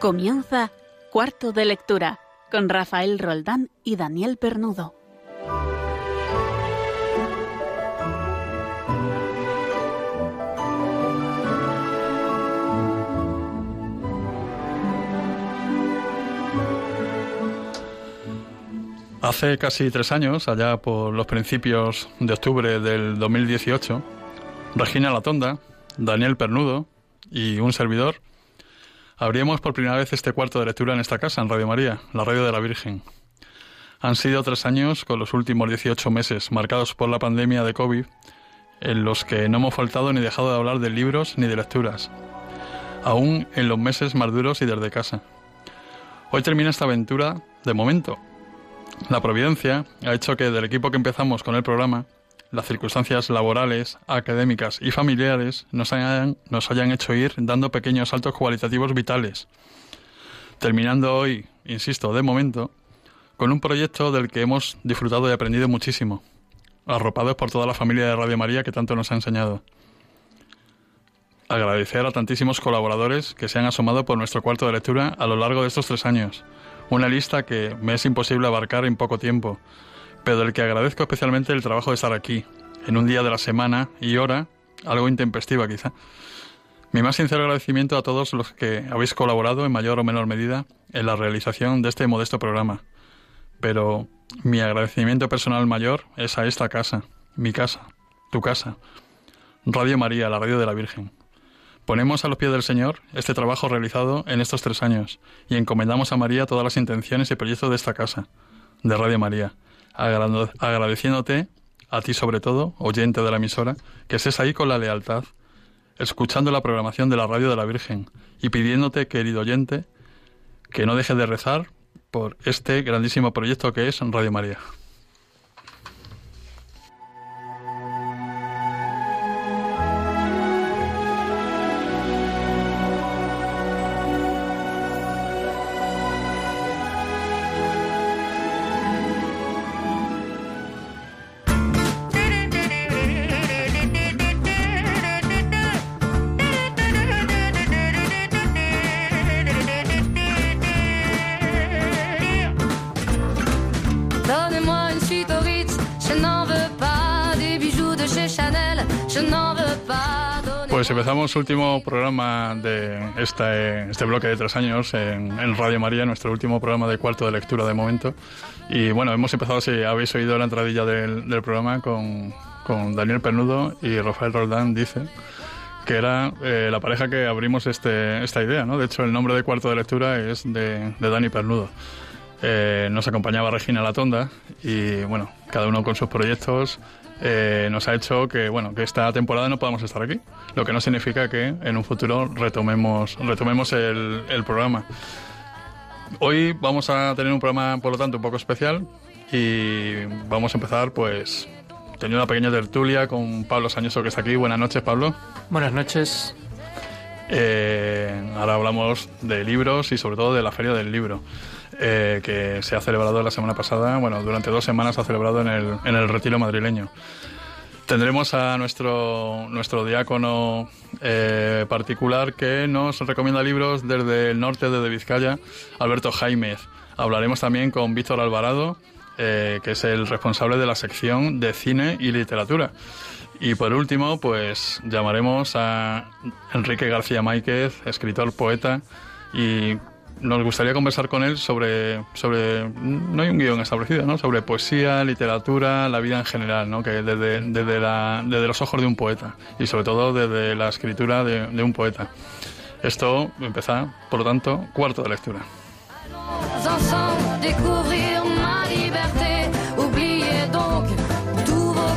Comienza Cuarto de Lectura con Rafael Roldán y Daniel Pernudo. Hace casi tres años, allá por los principios de octubre del 2018, Regina Latonda, Daniel Pernudo y un servidor Abrimos por primera vez este cuarto de lectura en esta casa, en Radio María, la radio de la Virgen. Han sido tres años, con los últimos 18 meses, marcados por la pandemia de COVID, en los que no hemos faltado ni dejado de hablar de libros ni de lecturas, aún en los meses más duros y desde casa. Hoy termina esta aventura de momento. La providencia ha hecho que del equipo que empezamos con el programa las circunstancias laborales, académicas y familiares nos hayan, nos hayan hecho ir dando pequeños saltos cualitativos vitales. Terminando hoy, insisto, de momento, con un proyecto del que hemos disfrutado y aprendido muchísimo, arropados por toda la familia de Radio María que tanto nos ha enseñado. Agradecer a tantísimos colaboradores que se han asomado por nuestro cuarto de lectura a lo largo de estos tres años, una lista que me es imposible abarcar en poco tiempo, pero del que agradezco especialmente el trabajo de estar aquí, en un día de la semana y hora, algo intempestiva quizá. Mi más sincero agradecimiento a todos los que habéis colaborado en mayor o menor medida en la realización de este modesto programa. Pero mi agradecimiento personal mayor es a esta casa, mi casa, tu casa, Radio María, la radio de la Virgen. Ponemos a los pies del Señor este trabajo realizado en estos tres años y encomendamos a María todas las intenciones y proyectos de esta casa, de Radio María, agradeciéndote, a ti sobre todo, oyente de la emisora, que estés ahí con la lealtad, escuchando la programación de la radio de la Virgen y pidiéndote, querido oyente, que no dejes de rezar por este grandísimo proyecto que es Radio María. Pues empezamos último programa de este, este bloque de tres años en, Radio María, nuestro último programa de cuarto de lectura de momento. Y bueno, hemos empezado, si habéis oído la entradilla del, programa, con, Daniel Pernudo y Rafael Roldán, dice que era eh, la pareja que abrimos este, esta idea, ¿no? De hecho, el nombre de cuarto de lectura es de, Dani Pernudo. Eh, nos acompañaba Regina Latonda y bueno, cada uno con sus proyectos eh, nos ha hecho que bueno que esta temporada no podamos estar aquí lo que no significa que en un futuro retomemos retomemos el, programa. Hoy vamos a tener un programa por lo tanto un poco especial y vamos a empezar pues teniendo una pequeña tertulia con Pablo Sañoso que está aquí. Buenas noches Pablo. Buenas noches. Eh, ahora hablamos de libros y sobre todo de la feria del libro eh, que se ha celebrado la semana pasada, bueno, durante dos semanas se ha celebrado en el, en el retiro madrileño. Tendremos a nuestro, nuestro diácono eh, particular que nos recomienda libros desde el norte, desde Vizcaya, Alberto Jaimez. Hablaremos también con Víctor Alvarado, eh, que es el responsable de la sección de cine y literatura. Y por último, pues llamaremos a Enrique García Máquez, escritor, poeta y nos gustaría conversar con él sobre, sobre no hay un guion establecido, ¿no? sobre poesía, literatura, la vida en general, ¿no? que desde, desde, la, desde los ojos de un poeta y sobre todo desde la escritura de, un poeta. Esto empieza, por lo tanto, cuarto de lectura. Lo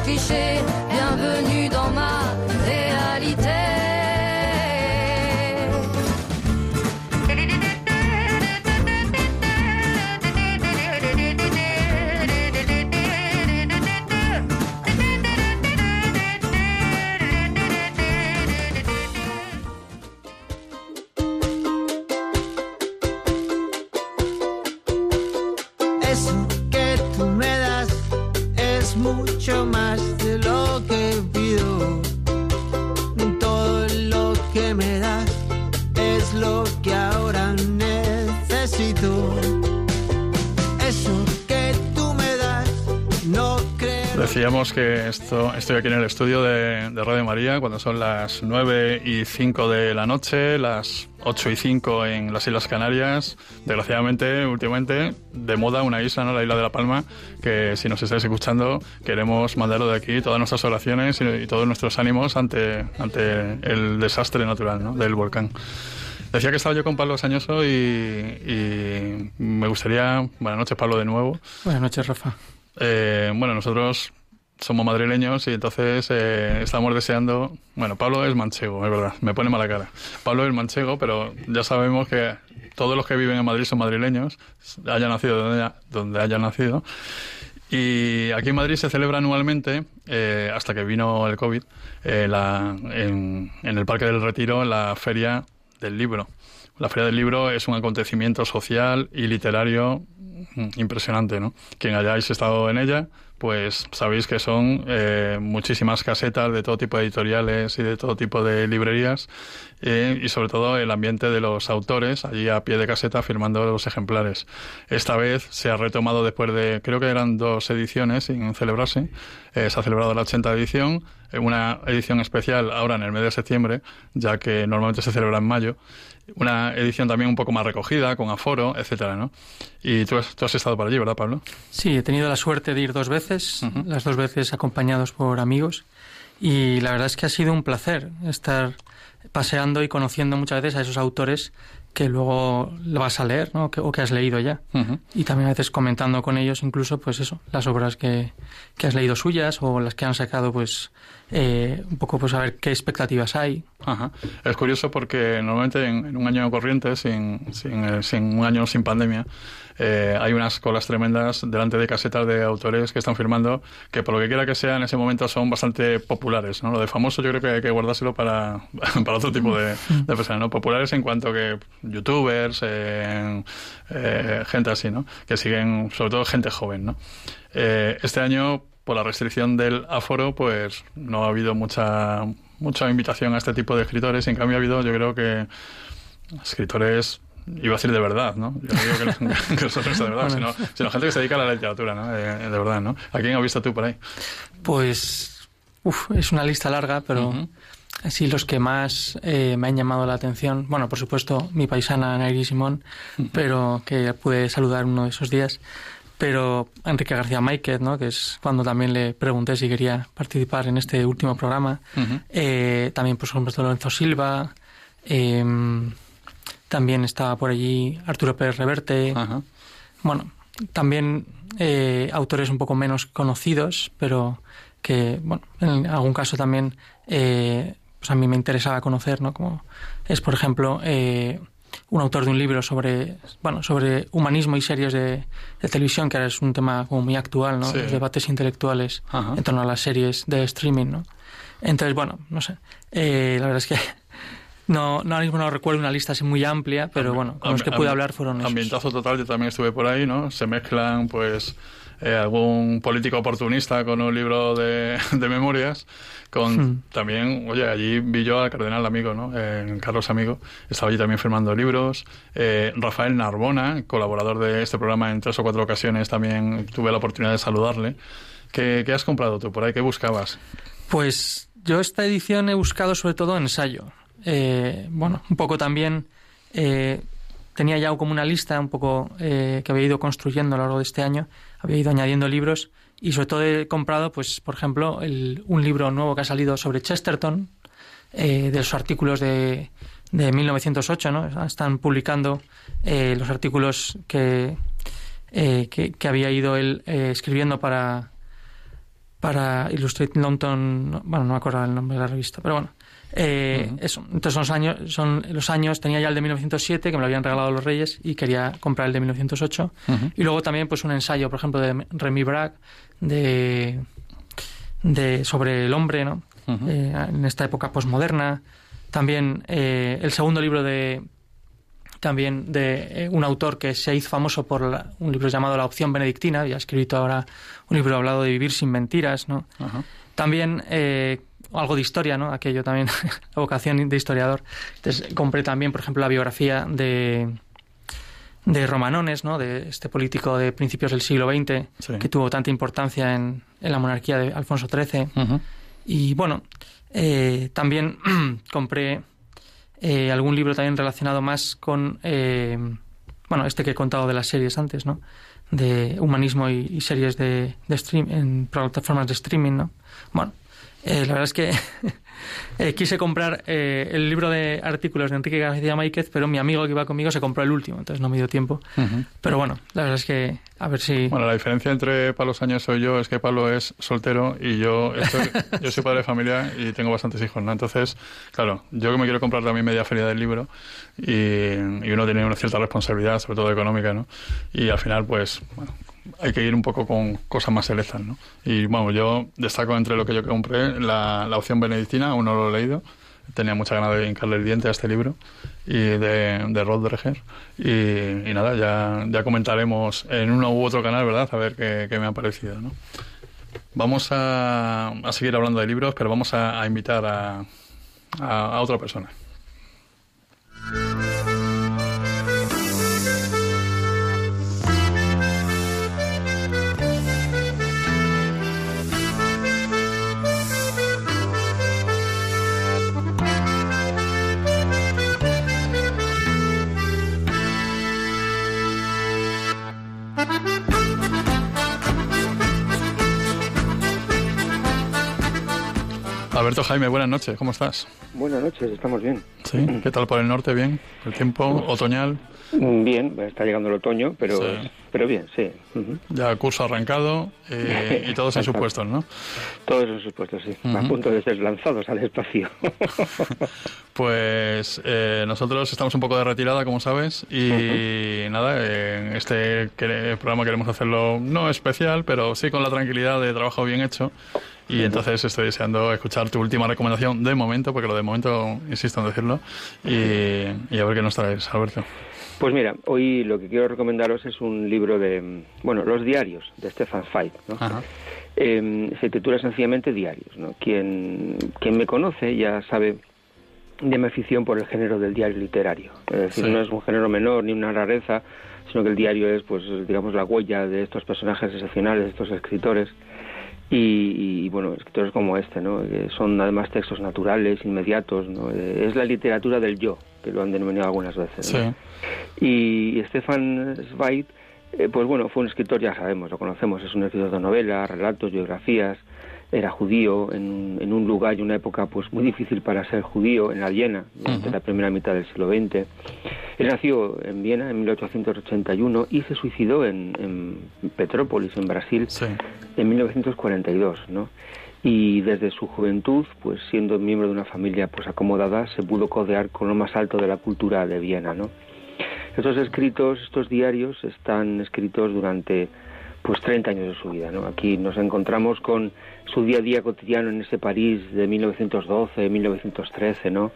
que me Decíamos que esto, estoy aquí en el estudio de, Radio María cuando son las 9 y 5 de la noche, las 8 y 5 en las Islas Canarias. Desgraciadamente, últimamente, de moda una isla, ¿no? la isla de La Palma, que si nos estáis escuchando, queremos mandarlo de aquí todas nuestras oraciones y, todos nuestros ánimos ante, ante el desastre natural ¿no? del volcán. Decía que estaba yo con Pablo Sañoso y, y me gustaría... Buenas noches, Pablo, de nuevo. Buenas noches, Rafa. Eh, bueno, nosotros somos madrileños y entonces eh, estamos deseando. Bueno, Pablo es manchego, es verdad, me pone mala cara. Pablo es manchego, pero ya sabemos que todos los que viven en Madrid son madrileños, haya nacido donde haya, nacido. Y aquí en Madrid se celebra anualmente, eh, hasta que vino el COVID, la, en, el Parque del Retiro la Feria del Libro. La Feria del Libro es un acontecimiento social y literario impresionante, ¿no? Quien hayáis estado en ella, pues sabéis que son eh, muchísimas casetas de todo tipo de editoriales y de todo tipo de librerías eh, y sobre todo el ambiente de los autores allí a pie de caseta firmando los ejemplares. Esta vez se ha retomado después de, creo que eran dos ediciones sin celebrarse, eh, se ha celebrado la 80 edición, una edición especial ahora en el mes de septiembre, ya que normalmente se celebra en mayo una edición también un poco más recogida, con aforo, etcétera, ¿no? Y tú has, tú has estado por allí, ¿verdad, Pablo? Sí, he tenido la suerte de ir dos veces, las dos veces acompañados por amigos, y la verdad es que ha sido un placer estar paseando y conociendo muchas veces a esos autores que luego lo vas a leer, ¿no? o que has leído ya. Y también a veces comentando con ellos incluso, pues eso, las obras que, que has leído suyas o las que han sacado, pues eh, un poco pues a ver qué expectativas hay. Ajá. Es curioso porque normalmente en, un año corriente, sin, sin, eh, sin, un año sin pandemia, eh, hay unas colas tremendas delante de casetas de autores que están firmando que por lo que quiera que sea en ese momento son bastante populares. ¿no? Lo de famoso yo creo que hay que guardárselo para, para otro tipo de, de, personas. ¿no? Populares en cuanto que youtubers, eh, gente así, ¿no? que siguen, sobre todo gente joven. ¿no? este año por la restricción del aforo, pues no ha habido mucha mucha invitación a este tipo de escritores. En cambio, ha habido, yo creo que escritores iba a decir de verdad, ¿no? Yo no digo que, no, que de verdad, sino, sino, gente que se dedica a la literatura, ¿no? De, verdad, ¿no? ¿A quién has visto tú por ahí? Pues, uf, es una lista larga, pero así los que más eh, me han llamado la atención, bueno, por supuesto, mi paisana Nairi Simón, pero que pude saludar uno de esos días, pero Enrique García Máquez, ¿no? que es cuando también le pregunté si quería participar en este último programa. eh, también, por ejemplo, Lorenzo Silva. Eh, también estaba por allí Arturo Pérez Reverte. Bueno, también eh, autores un poco menos conocidos, pero que, bueno, en algún caso también eh, pues a mí me interesaba conocer, ¿no? Como es, por ejemplo, un autor de un libro sobre, bueno, sobre humanismo y series de, televisión, que ahora es un tema como muy actual, ¿no? Los debates intelectuales en torno a las series de streaming, ¿no? Entonces, bueno, no sé. la verdad es que no, no, ahora mismo no recuerdo una lista así muy amplia, pero bueno, con los que pude hablar fueron esos. Ambientazo total, yo también estuve por ahí, ¿no? Se mezclan, pues, eh, algún político oportunista con un libro de, de memorias, con hmm. también, oye, allí vi yo al cardenal amigo, ¿no? Eh, Carlos Amigo, estaba allí también firmando libros. Eh, Rafael Narbona, colaborador de este programa en tres o cuatro ocasiones, también tuve la oportunidad de saludarle. ¿Qué, qué has comprado tú por ahí? ¿Qué buscabas? Pues yo esta edición he buscado sobre todo ensayo eh, bueno, un poco también eh, tenía ya como una lista un poco eh, que había ido construyendo a lo largo de este año, había ido añadiendo libros y sobre todo he comprado, pues, por ejemplo, un libro nuevo que ha salido sobre Chesterton, de los artículos de, de 1908, ¿no? Están publicando los artículos que, que, había ido él escribiendo para para Illustrated London, bueno, no me acuerdo el nombre de la revista, pero bueno, eh, eso. Entonces son los años, son los años, tenía ya el de 1907, que me lo habían regalado los Reyes, y quería comprar el de 1908. Y luego también pues un ensayo, por ejemplo, de Remy Bragg, de, de, sobre el hombre, ¿no? Eh, en esta época posmoderna. También eh, el segundo libro de también de un autor que se hizo famoso por un libro llamado La opción benedictina, y ha escrito ahora un libro hablado de vivir sin mentiras, ¿no? También algo de historia, ¿no? Aquello también, la vocación de historiador. Entonces compré también, por ejemplo, la biografía de de Romanones, ¿no? de este político de principios del siglo XX que tuvo tanta importancia en, la monarquía de Alfonso XIII. Y bueno, eh, también compré eh, algún libro también relacionado más con, eh, bueno, este que he contado de las series antes, ¿no? De humanismo y, series de, de stream, en plataformas de streaming, ¿no? Bueno, la verdad es que Eh, quise comprar eh, el libro de artículos de Enrique García Máquez, pero mi amigo que iba conmigo se compró el último, entonces no me dio tiempo. Pero bueno, la verdad es que a ver si... Bueno, la diferencia entre Pablo Sánchez soy yo es que Pablo es soltero y yo, yo soy padre de familia y tengo bastantes hijos, ¿no? Entonces, claro, yo que me quiero comprar también media feria del libro y, y uno tiene una cierta responsabilidad, sobre todo económica, ¿no? Y al final, pues, bueno, hay que ir un poco con cosas más selectas, ¿no? Y bueno, yo destaco entre lo que yo compré la, la opción benedictina, aún no lo he leído. Tenía mucha ganas de hincarle el diente a este libro y de, de Rodreger. Y, y, nada, ya, ya comentaremos en uno u otro canal, ¿verdad? A ver qué, qué me ha parecido, ¿no? Vamos a, a, seguir hablando de libros, pero vamos a, a invitar a, a otra persona. Alberto Jaime, buenas noches, ¿cómo estás? Buenas noches, estamos bien. Sí, ¿qué tal por el norte? ¿Bien? ¿El tiempo otoñal? Bien, está llegando el otoño, pero, pero bien, sí. Ya curso arrancado eh, y todos en sus puestos, ¿no? Todos en sus puestos, sí. A punto de ser lanzados al espacio. pues eh, nosotros estamos un poco de retirada, como sabes, y nada, en este programa queremos hacerlo no especial, pero sí con la tranquilidad de trabajo bien hecho y entonces estoy deseando escuchar tu última recomendación de momento, porque lo de momento insisto en decirlo, y, a ver qué nos traes, Alberto. Pues mira, hoy lo que quiero recomendaros es un libro de, bueno, Los diarios de Stefan Zweig. ¿no? Eh, se titula sencillamente Diarios. ¿no? Quien, quien me conoce ya sabe de mi afición por el género del diario literario. Es decir, no es un género menor ni una rareza, sino que el diario es, pues, digamos, la huella de estos personajes excepcionales, de estos escritores y, bueno, escritores como este, ¿no? Que son además textos naturales, inmediatos, ¿no? Eh, es la literatura del yo, que lo han denominado algunas veces. Y, Stefan Zweig, eh, pues bueno, fue un escritor, ya sabemos, lo conocemos, es un escritor de novelas, relatos, biografías, era judío en, en, un lugar y una época pues muy difícil para ser judío, en la Viena, durante la primera mitad del siglo XX. Él nació en Viena en 1881 y se suicidó en, en Petrópolis, en Brasil, en 1942, ¿no? Y desde su juventud, pues siendo miembro de una familia pues acomodada, se pudo codear con lo más alto de la cultura de Viena, ¿no? Estos escritos, estos diarios, están escritos durante pues 30 años de su vida. ¿no? Aquí nos encontramos con su día a día cotidiano en ese París de 1912, 1913, ¿no?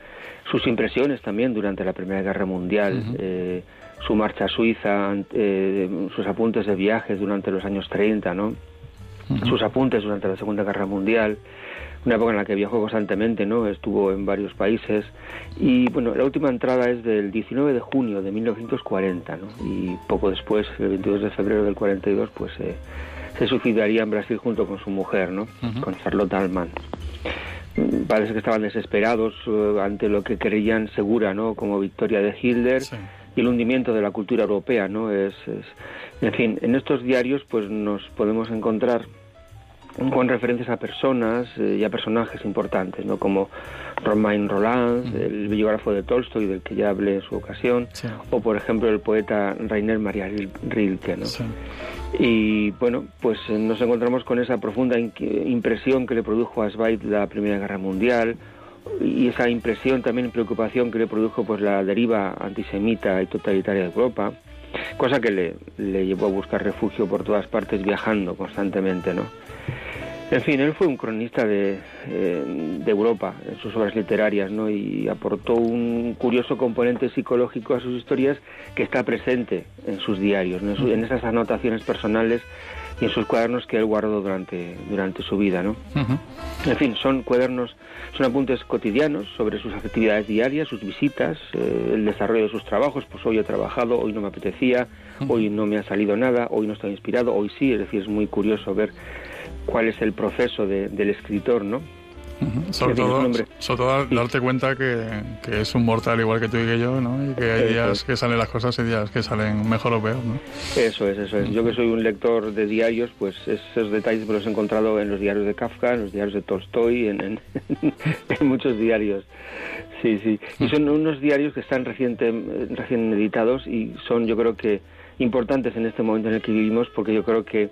sus impresiones también durante la Primera Guerra Mundial, eh, su marcha a Suiza, eh, sus apuntes de viajes durante los años 30, ¿no? sus apuntes durante la Segunda Guerra Mundial, una época en la que viajó constantemente, ¿no? Estuvo en varios países y bueno, la última entrada es del 19 de junio de 1940, ¿no? Y poco después, el 22 de febrero del 42, pues eh, se suicidaría en Brasil junto con su mujer, ¿no? Con Charlotte Alman. Parece que estaban desesperados eh, ante lo que creían segura, ¿no? Como victoria de Hitler. y el hundimiento de la cultura europea, ¿no? Es, es, en fin, en estos diarios pues nos podemos encontrar con referencias a personas eh, y a personajes importantes, ¿no? como Romain Roland, el biógrafo de Tolstoy, del que ya hablé en su ocasión, o por ejemplo el poeta Rainer Maria Rilke. ¿no? Y bueno, pues eh, nos encontramos con esa profunda impresión que le produjo a Zweig la Primera Guerra Mundial, y esa impresión también preocupación que le produjo pues la deriva antisemita y totalitaria de Europa, cosa que le, le llevó a buscar refugio por todas partes viajando constantemente, ¿no? En fin, él fue un cronista de, eh, de, Europa en sus obras literarias, ¿no? Y aportó un curioso componente psicológico a sus historias que está presente en sus diarios, en esas anotaciones personales y en sus cuadernos que él guardó durante, durante su vida. ¿no? En fin, son cuadernos, son apuntes cotidianos sobre sus actividades diarias, sus visitas, eh, el desarrollo de sus trabajos, pues hoy he trabajado, hoy no me apetecía, hoy no me ha salido nada, hoy no estoy inspirado, hoy sí, es decir, es muy curioso ver cuál es el proceso del escritor, ¿no? Sobre, todo, sobre todo darte cuenta que, que, es un mortal igual que tú y que yo, ¿no? Y que hay días que salen las cosas y días que salen mejor o peor, ¿no? Eso es, eso es. Yo que soy un lector de diarios, pues esos detalles me los he encontrado en los diarios de Kafka, en los diarios de Tolstoy, en, en, en muchos diarios. Sí, sí. Y son unos diarios que están reciente, recién editados y son, yo creo que, importantes en este momento en el que vivimos porque yo creo que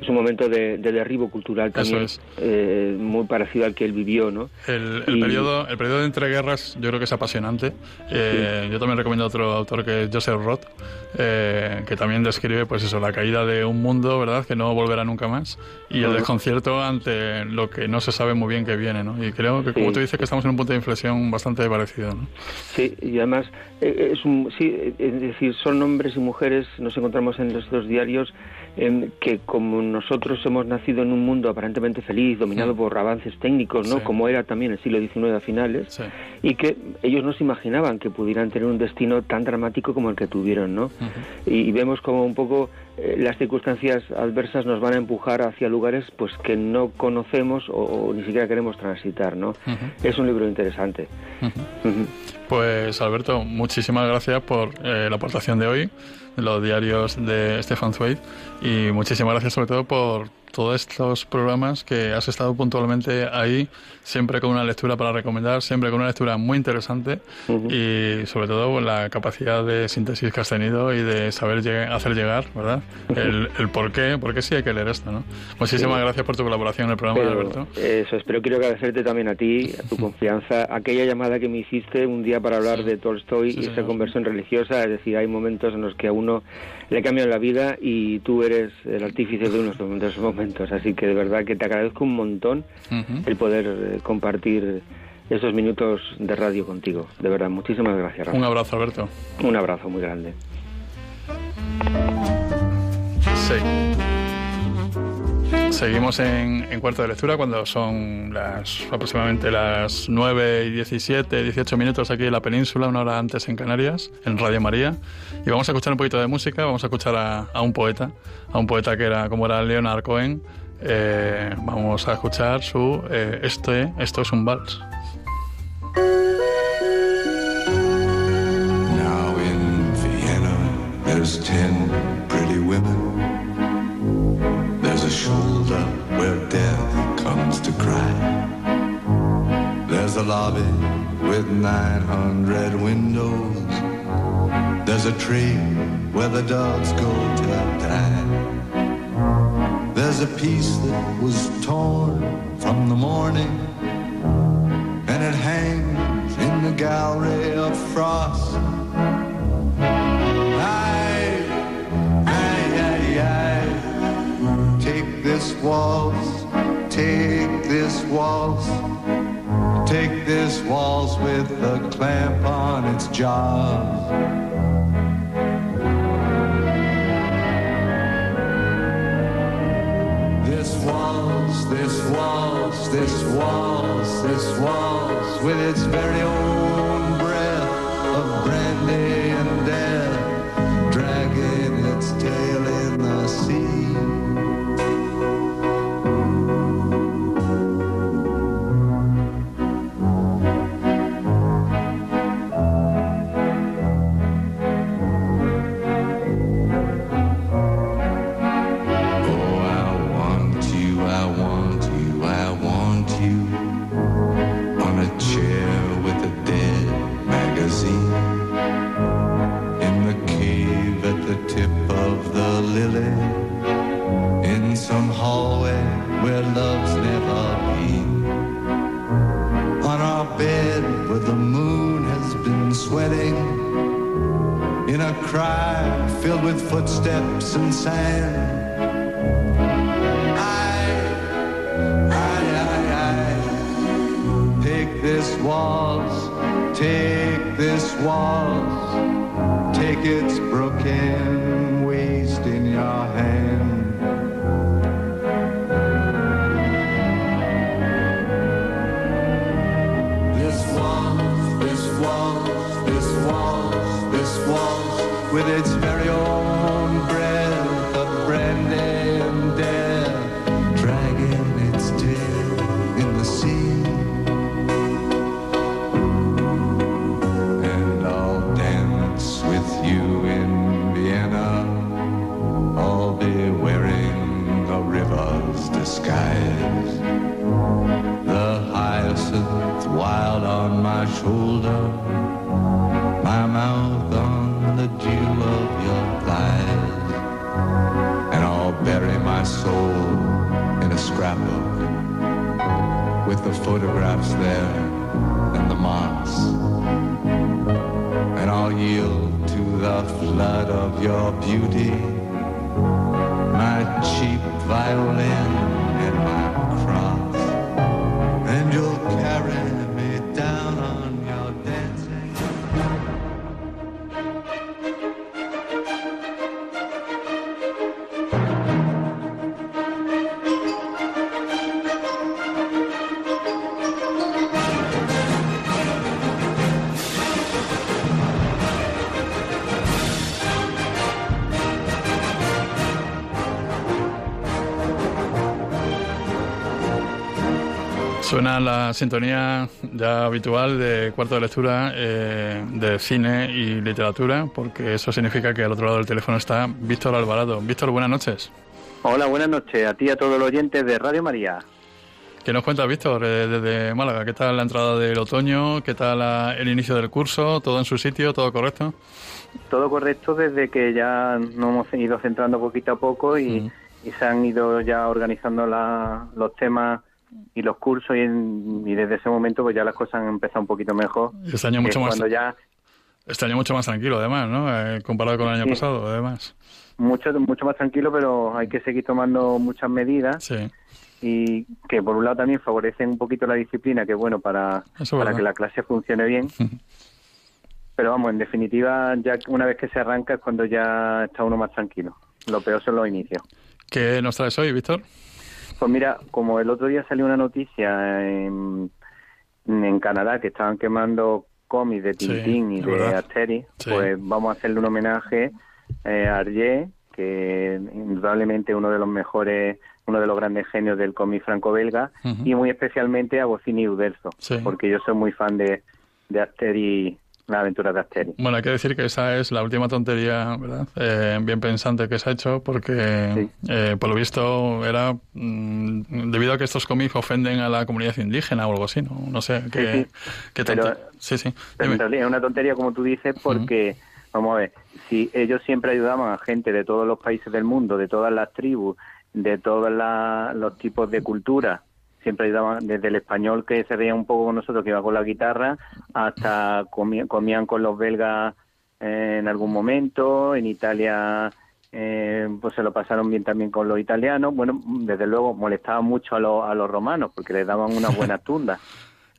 es un momento de, derribo cultural también eh, muy parecido al que él vivió, ¿no? El, periodo, el periodo de entreguerras yo creo que es apasionante. Eh, yo también recomiendo otro autor que es Joseph Roth, eh, que también describe pues eso, la caída de un mundo, ¿verdad?, que no volverá nunca más y el desconcierto ante lo que no se sabe muy bien que viene, ¿no? Y creo que como tú dices que estamos en un punto de inflexión bastante parecido, ¿no? Sí, y además es un, sí, es decir, son hombres y mujeres, nos encontramos en los dos diarios que como nosotros hemos nacido en un mundo aparentemente feliz, dominado por avances técnicos, ¿no? Como era también el siglo XIX a finales, y que ellos no se imaginaban que pudieran tener un destino tan dramático como el que tuvieron, ¿no? y, vemos como un poco eh, las circunstancias adversas nos van a empujar hacia lugares pues que no conocemos o, ni siquiera queremos transitar, ¿no? Es un libro interesante. Pues Alberto, muchísimas gracias por eh, la aportación de hoy los diarios de Stefan Zweig. Y muchísimas gracias sobre todo por todos estos programas que has estado puntualmente ahí, siempre con una lectura para recomendar, siempre con una lectura muy interesante y sobre todo la capacidad de síntesis que has tenido y de saber hacer llegar, ¿verdad? El, el, por qué, porque sí hay que leer esto, ¿no? Muchísimas gracias por tu colaboración en el programa, Alberto. Eso, espero quiero agradecerte también a ti, a tu confianza, aquella llamada que me hiciste un día para hablar de Tolstoy y esa conversión religiosa, es decir, hay momentos en los que a uno le cambian la vida y tú eres el artífice de unos de esos momentos. Así que de verdad que te agradezco un montón el poder eh, compartir esos minutos de radio contigo. De verdad, muchísimas gracias. Un abrazo, Alberto. Un abrazo muy grande. Sí. Seguimos en, cuarto de lectura cuando son las aproximadamente las 9 y 17, 18 minutos aquí en la península, una hora antes en Canarias, en Radio María. Y vamos a escuchar un poquito de música, vamos a escuchar a, un poeta, a un poeta que era como era Leonard Cohen. Eh, vamos a escuchar su eh, este, Esto es un vals. Now in Vienna, there's ten a lobby with 900 windows. There's a tree where the dogs go to die. There's a piece that was torn from the morning, and it hangs in the gallery of frost. take this waltz, take this waltz, take this waltz with a clamp on its jaws. This waltz, this waltz, this waltz, this waltz with its very own footsteps and sand. I, I, I, take this waltz, take this waltz, take its broken shoulder, my mouth on the dew of your thighs. And I'll bury my soul in a scrapbook with the photographs there and the moss. And I'll yield to the flood of your beauty, my cheap violin Suena la sintonía ya habitual de cuarto de lectura eh, de cine y literatura, porque eso significa que al otro lado del teléfono está Víctor Alvarado. Víctor, buenas noches. Hola, buenas noches a ti y a todos los oyentes de Radio María. ¿Qué nos cuentas, Víctor, eh, desde Málaga? ¿Qué tal la entrada del otoño? ¿Qué tal la- el inicio del curso? ¿Todo en su sitio? ¿Todo correcto? Todo correcto desde que ya nos hemos ido centrando poquito a poco y, y se han ido ya organizando la- los temas y los cursos y, en- y desde ese momento pues ya las cosas han empezado un poquito mejor. Y este año mucho más, Cuando ya este año mucho más tranquilo, además, ¿no? Eh, comparado con el año Sí. pasado, además. mucho mucho más tranquilo, pero hay que seguir tomando muchas medidas Sí. y que por un lado también favorecen un poquito la disciplina, que es bueno para, Eso para verdad. que la clase funcione bien. Pero vamos, en definitiva, ya una vez que se arranca es cuando ya está uno más tranquilo. Lo peor son los inicios. ¿Qué nos traes hoy, Víctor? Pues mira, como el otro día salió una noticia en, en Canadá que estaban quemando cómics de Sí, Tintín y es de verdad. Asterix, Sí. pues vamos a hacerle un homenaje eh, a Hergé, que indudablemente uno de los mejores, uno de los grandes genios del cómic franco-belga, y muy especialmente a y Uderzo, Sí. porque yo soy muy fan de, de Asterix, las aventuras de Asterix. Bueno, hay que decir que esa es la última tontería, ¿verdad? Eh, bien pensante que se ha hecho, porque eh, por lo visto era mm, debido a que estos cómics ofenden a la comunidad indígena o algo así, ¿no? No sé, qué, sí. qué Sí. Pero realidad es una tontería, como tú dices, porque, vamos a ver, si ellos siempre ayudaban a gente de todos los países del mundo, de todas las tribus, de todos la- los tipos de cultura, siempre ayudaban, desde el español que se veía un poco con nosotros, que iba con la guitarra, hasta comí- comían con los belgas eh, en algún momento, en Italia eh, pues se lo pasaron bien también con los italianos, bueno, desde luego molestaban mucho a, los a los romanos porque les daban unas buenas tundas.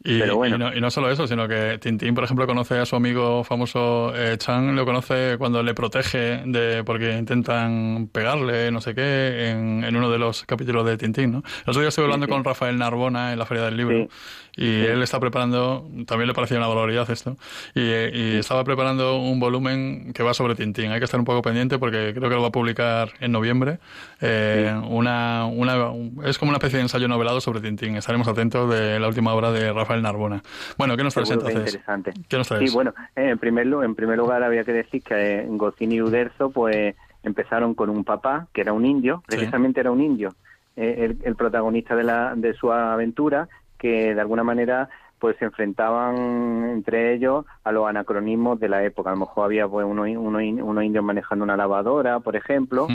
Y, Pero bueno. y no, y no solo eso, sino que Tintín, por ejemplo, conoce a su amigo famoso eh, Chan, lo conoce cuando le protege de porque intentan pegarle, no sé qué, en, en uno de los capítulos de Tintín, ¿no? El otro día estuve hablando sí. con Rafael Narbona en la Feria del Libro y él está preparando, también le parecía una barbaridad esto, y, y estaba preparando un volumen que va sobre Tintín. Hay que estar un poco pendiente porque creo que lo va a publicar en noviembre. Eh, una, una, es como una especie de ensayo novelado sobre Tintín. Estaremos atentos de la última obra de Rafael Narbona. Bueno, ¿qué nos traes entonces? interesante. ¿Qué nos traes? Sí, bueno, eh, en primer, en primer lugar había que decir que eh, Goscinny y Uderzo pues empezaron con un papá que era un indio, Sí. precisamente era un indio, eh, el, el protagonista de, la, de su aventura, que de alguna manera pues se enfrentaban entre ellos a los anacronismos de la época. A lo mejor había pues unos, unos, unos indios manejando una lavadora, por ejemplo,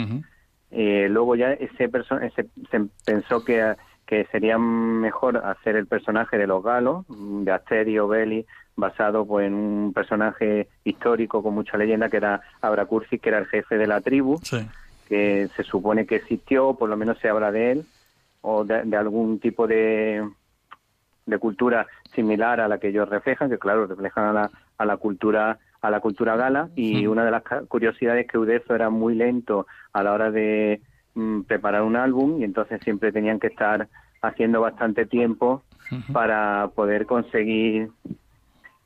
eh, luego ya ese, ese se pensó que, que sería mejor hacer el personaje de los galos, de Asterio Belli, basado pues, en un personaje histórico con mucha leyenda que era Abracurcis, que era el jefe de la tribu, Sí. que se supone que existió, por lo menos se habla de él, o de, de algún tipo de, de cultura similar a la que ellos reflejan, que claro, reflejan a la, a la cultura a la cultura gala y una de las curiosidades es que Uderzo era muy lento a la hora de mm, preparar un álbum y entonces siempre tenían que estar haciendo bastante tiempo para poder conseguir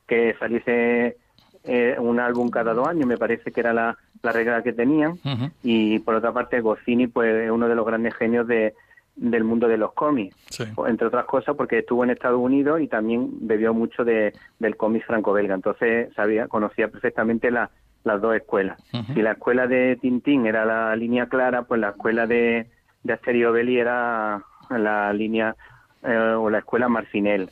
que saliese eh, un álbum cada dos años. Me parece que era la, la regla que tenían. Y por otra parte, Goscinny pues, es uno de los grandes genios de, del mundo de los cómics, entre otras cosas porque estuvo en Estados Unidos y también bebió mucho de, del cómic franco-belga, entonces sabía, conocía perfectamente las dos escuelas. Si la escuela de Tintín era la línea clara, pues la escuela de, de Asterio Belli era la línea eh, o la escuela Marcinel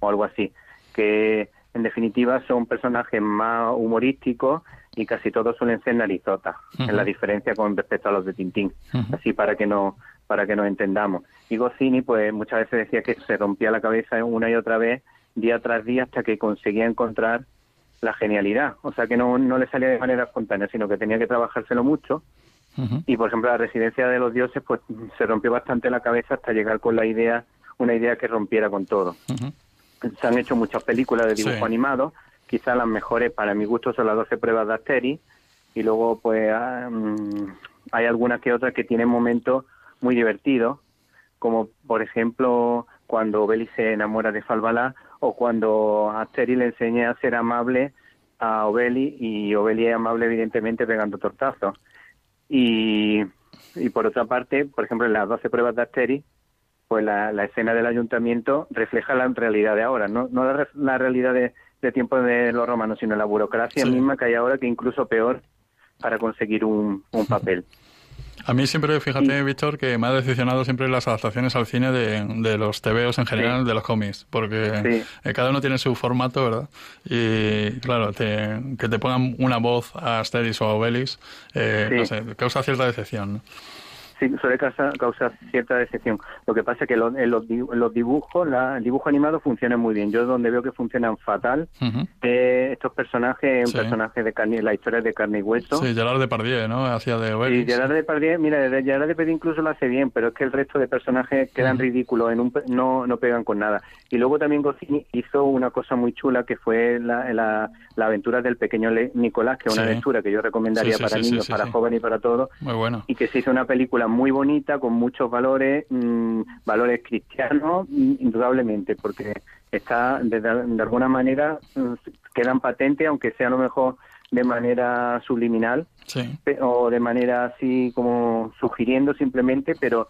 o algo así, que en definitiva son personajes más humorísticos y casi todos suelen ser narizotas, en la diferencia con respecto a los de Tintín, así para que no para que nos entendamos. Y Goscinny, pues muchas veces decía que se rompía la cabeza una y otra vez, día tras día, hasta que conseguía encontrar la genialidad. O sea, que no, no le salía de manera espontánea, sino que tenía que trabajárselo mucho. Y, por ejemplo, la residencia de los dioses, pues se rompió bastante la cabeza hasta llegar con la idea, una idea que rompiera con todo. Se han hecho muchas películas de dibujo animado, quizás las mejores para mi gusto son las 12 pruebas de Asteri, y luego, pues, ah, mm, hay algunas que otras que tienen momentos muy divertido, como por ejemplo cuando Obeli se enamora de Falbalá o cuando Asteri le enseña a ser amable a Obeli y Obeli es amable evidentemente pegando tortazos. Y, y por otra parte, por ejemplo, en las 12 pruebas de Asteri, pues la, la escena del ayuntamiento refleja la realidad de ahora, no, no la, realidad de, de tiempos de los romanos, sino la burocracia misma que hay ahora, que incluso peor para conseguir un, un papel. A mí siempre, fíjate, Víctor, que me ha decepcionado siempre las adaptaciones al cine de, los TVOs en general, de los cómics, porque eh, cada uno tiene su formato, ¿verdad? Y claro, que te pongan una voz a Asterix o a Obelix, eh, no sé, causa cierta decepción. ¿no? Sí, suele causar, cierta decepción. Lo que pasa es que en los, dibujos, el dibujo animado funciona muy bien. Yo donde veo que funcionan fatal, eh, estos personajes, un personaje de carne, la historia de carne y hueso. Sí, Gerard Depardieu, ¿no? Hacía de Sí, Gerard Depardieu, mira, Gerard Depardieu incluso lo hace bien, pero es que el resto de personajes quedan ridículos, en un, no, no pegan con nada. Y luego también Goscinny hizo una cosa muy chula que fue la, la, aventura del pequeño Nicolás, que es una aventura que yo recomendaría para niños, para jóvenes y para todos. Muy bueno. Y que se hizo una película muy bonita, con muchos valores, mm, valores cristianos, mm, indudablemente, porque está, de, de, alguna manera, mm, quedan patentes, aunque sea a lo mejor de manera subliminal o de manera así como sugiriendo simplemente, pero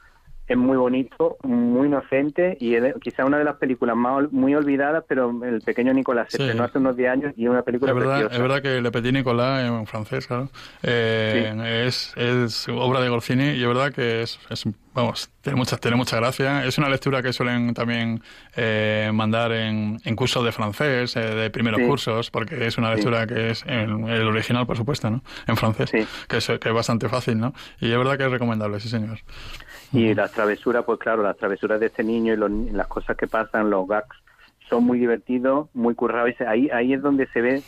es muy bonito, muy inocente y es quizá una de las películas más muy olvidadas, pero El pequeño Nicolás se estrenó hace unos 10 años y es una película es verdad, preciosa. Es verdad que Le Petit Nicolás en francés, claro, eh, es, es obra de Gorcini y es verdad que es, vamos, tiene mucha, tiene mucha gracia. Es una lectura que suelen también eh, mandar en, en, cursos de francés, eh, de primeros cursos, porque es una lectura que es en el original, por supuesto, ¿no? En francés, que es, que es bastante fácil, ¿no? Y es verdad que es recomendable, sí, señor. Y las travesuras, pues claro, las travesuras de este niño y las cosas que pasan, los gags, son muy divertidos, muy currados. Ahí, ahí es donde se ve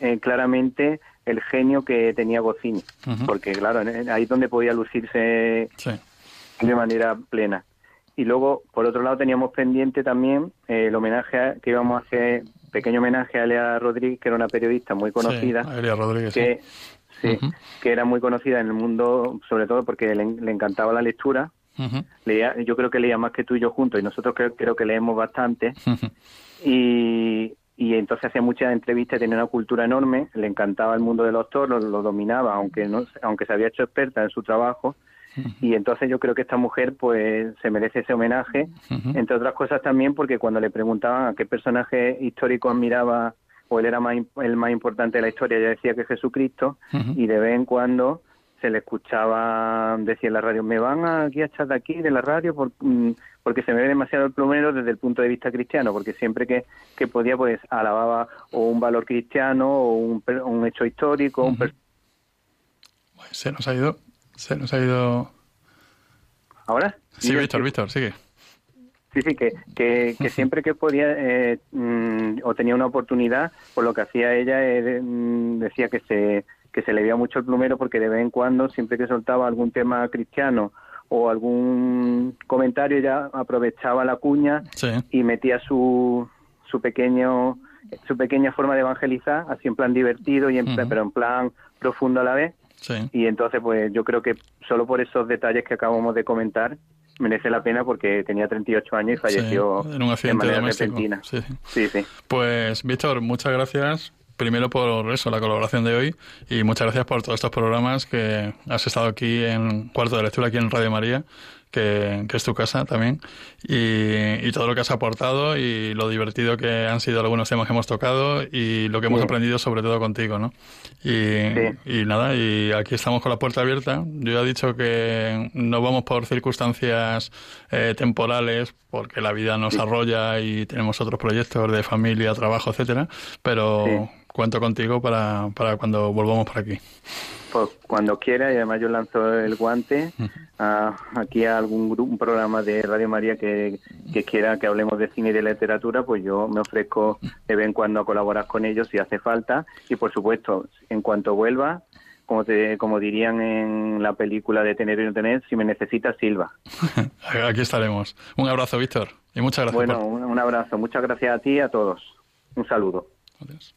eh, claramente el genio que tenía Gocini, porque claro, ahí es donde podía lucirse de manera plena. Y luego, por otro lado, teníamos pendiente también eh, el homenaje que íbamos a hacer, pequeño homenaje a Elia Rodríguez, que era una periodista muy conocida. Sí, Elia Rodríguez, que, sí. que era muy conocida en el mundo, sobre todo porque le, le encantaba la lectura leía, yo creo que leía más que tú y yo juntos y nosotros creo, creo que leemos bastante. y, y entonces hacía muchas entrevistas, tenía una cultura enorme, le encantaba el mundo de los toros, lo, dominaba, aunque no, aunque se había hecho experta en su trabajo. Y entonces yo creo que esta mujer pues se merece ese homenaje, entre otras cosas también porque cuando le preguntaban a qué personaje histórico admiraba o él era más, el más importante de la historia, ella decía que Jesucristo y de vez en cuando se le escuchaba decir en la radio, me van aquí a echar de aquí, de la radio, mm, porque se me ve demasiado el plumero desde el punto de vista cristiano, porque siempre que, que podía, pues alababa o un valor cristiano o un, un hecho histórico. un se nos ha ido, se nos ha ido... ¿Ahora? Sí, Víctor, Víctor, sigue. Sí, sí, que, que, que siempre que podía eh, mm, o tenía una oportunidad, por lo que hacía ella, eh, mm, decía que se que se le veía mucho el plumero porque de vez en cuando, siempre que soltaba algún tema cristiano o algún comentario, ya aprovechaba la cuña y metía su, su pequeño su pequeña forma de evangelizar, así en plan divertido y en, pero en plan profundo a la vez. Y entonces, pues yo creo que solo por esos detalles que acabamos de comentar, merece la pena porque tenía 38 años y falleció en un accidente de manera repentina. Sí. sí, Pues, Víctor, muchas gracias. Primero por eso, la colaboración de hoy. Y muchas gracias por todos estos programas que has estado aquí en Cuarto de Lectura, aquí en Radio María que, es tu casa también, y, todo lo que has aportado y lo divertido que han sido algunos temas que hemos tocado y lo que hemos aprendido sobre todo contigo, ¿no? Y, nada, y aquí estamos con la puerta abierta. Yo ya he dicho que no vamos por circunstancias eh, temporales, porque la vida nos arrolla y tenemos otros proyectos de familia, trabajo, etcétera, pero cuento contigo para, para cuando volvamos por aquí. Pues cuando quiera, y además yo lanzo el guante a, aquí a algún grupo, un programa de Radio María que, quiera que hablemos de cine y de literatura, pues yo me ofrezco de vez en cuando a colaborar con ellos si hace falta. Y por supuesto, en cuanto vuelva, como, te, como dirían en la película de Tener y no tener, si me necesitas, Silva. Aquí estaremos. Un abrazo, Víctor, y muchas gracias. Bueno, un, abrazo. Muchas gracias a ti y a todos. Un saludo. Adiós.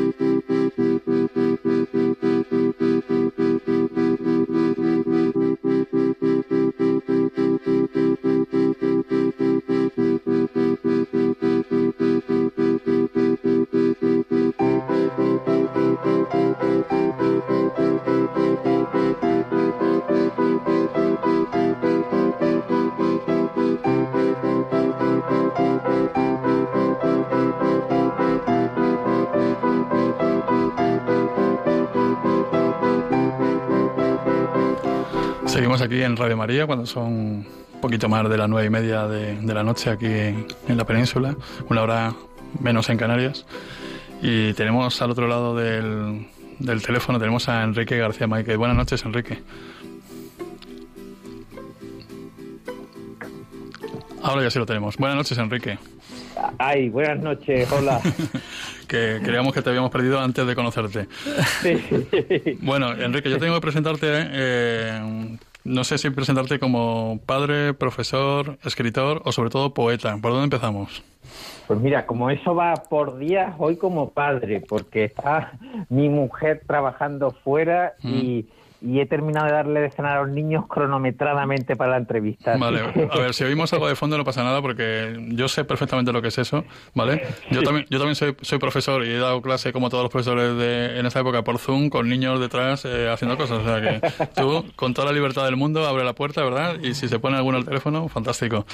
aquí en Radio María cuando son un poquito más de las nueve y media de, la noche aquí en la península, una hora menos en Canarias. Y tenemos al otro lado del, del teléfono, tenemos a Enrique García Maike. Buenas noches, Enrique. Ahora ya sí lo tenemos. Buenas noches, Enrique. Ay, buenas noches, hola. que creíamos que te habíamos perdido antes de conocerte. bueno, Enrique, yo tengo que presentarte eh, no sé si presentarte como padre, profesor, escritor o sobre todo poeta. ¿Por dónde empezamos? Pues mira, como eso va por días, hoy como padre, porque está mi mujer trabajando fuera y mm y he terminado de darle de cenar a los niños cronometradamente para la entrevista. Vale, a ver, si oímos algo de fondo no pasa nada porque yo sé perfectamente lo que es eso, ¿vale? Yo también, yo también soy, soy profesor y he dado clase como todos los profesores de, en esta época por Zoom con niños detrás eh, haciendo cosas. O sea que tú, con toda la libertad del mundo, abre la puerta, ¿verdad? Y si se pone alguno al teléfono, fantástico.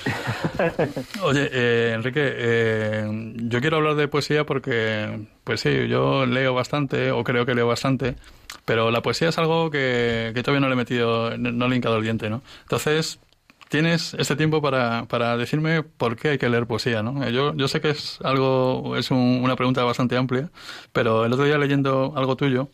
Oye, eh, Enrique, eh, yo quiero hablar de poesía porque, pues sí, yo leo bastante o creo que leo bastante. Pero la poesía es algo que, todavía no le he metido, no le he hincado el diente, ¿no? Entonces, tienes este tiempo para, para decirme por qué hay que leer poesía, ¿no? Yo, yo sé que es algo, es una pregunta bastante amplia, pero el otro día leyendo algo tuyo,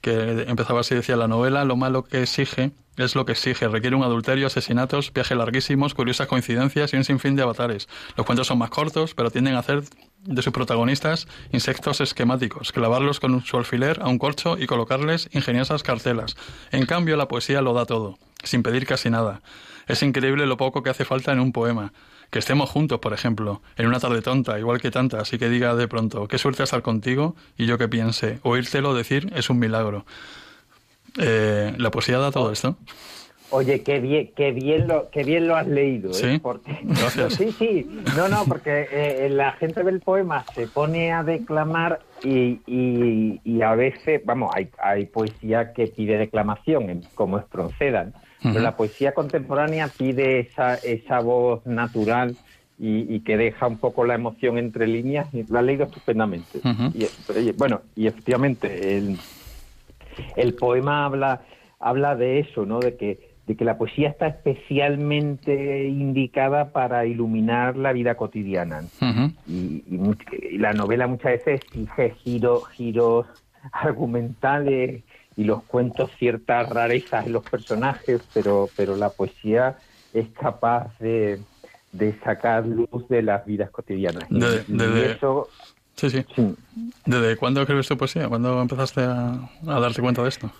que empezaba así, decía, la novela, lo malo que exige es lo que exige, requiere un adulterio, asesinatos, viajes larguísimos, curiosas coincidencias y un sinfín de avatares. Los cuentos son más cortos, pero tienden a hacer de sus protagonistas insectos esquemáticos, clavarlos con su alfiler a un corcho y colocarles ingeniosas cartelas. En cambio, la poesía lo da todo, sin pedir casi nada. Es increíble lo poco que hace falta en un poema. Que estemos juntos, por ejemplo, en una tarde tonta, igual que tantas, y que diga de pronto, qué suerte estar contigo, y yo que piense, oírtelo decir es un milagro. Eh, ¿La poesía da todo esto? Oye, qué bien, qué bien lo, qué bien lo has leído. ¿eh? Sí, porque, gracias. sí, sí, no, no, porque eh, la gente del poema se pone a declamar y, y, a veces, vamos, hay, hay poesía que pide declamación, como es pero la poesía contemporánea pide esa, esa voz natural y, que deja un poco la emoción entre líneas y lo ha leído estupendamente. y, bueno, y efectivamente, el, el poema habla, habla de eso, ¿no? De que de que la poesía está especialmente indicada para iluminar la vida cotidiana. y, la novela muchas veces exige giros, giros argumentales y los cuentos ciertas rarezas en los personajes, pero, pero la poesía es capaz de, sacar luz de las vidas cotidianas. eso, sí, sí, ¿Desde cuándo escribes tu poesía? ¿Cuándo empezaste a darte cuenta de esto?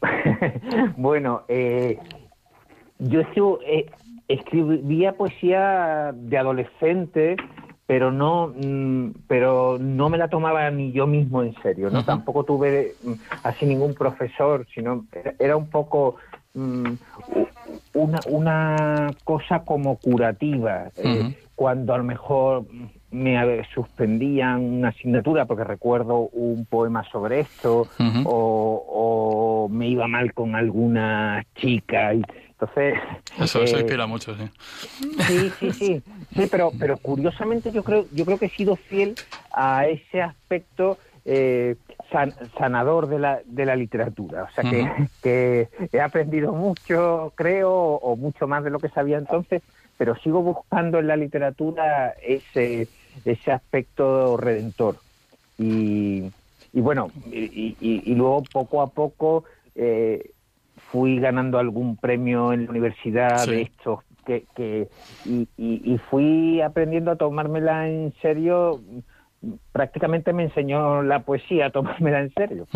bueno, eh, yo eh, escribía poesía de adolescente, pero no mm, pero no me la tomaba ni yo mismo en serio no tampoco tuve mm, así ningún profesor sino era un poco mm, una una cosa como curativa eh, cuando a lo mejor me suspendían una asignatura porque recuerdo un poema sobre esto o, me iba mal con alguna chica y entonces eso, eso eh, inspira mucho sí. Sí sí sí. Sí pero pero curiosamente yo creo yo creo que he sido fiel a ese aspecto eh, sanador de la, de la literatura. O sea que, que, he aprendido mucho, creo, o mucho más de lo que sabía entonces, pero sigo buscando en la literatura ese, ese aspecto redentor. Y, y bueno, y, y, luego poco a poco eh, fui ganando algún premio en la universidad de estos que, que y, y, fui aprendiendo a tomármela en serio prácticamente me enseñó la poesía a tomármela en serio.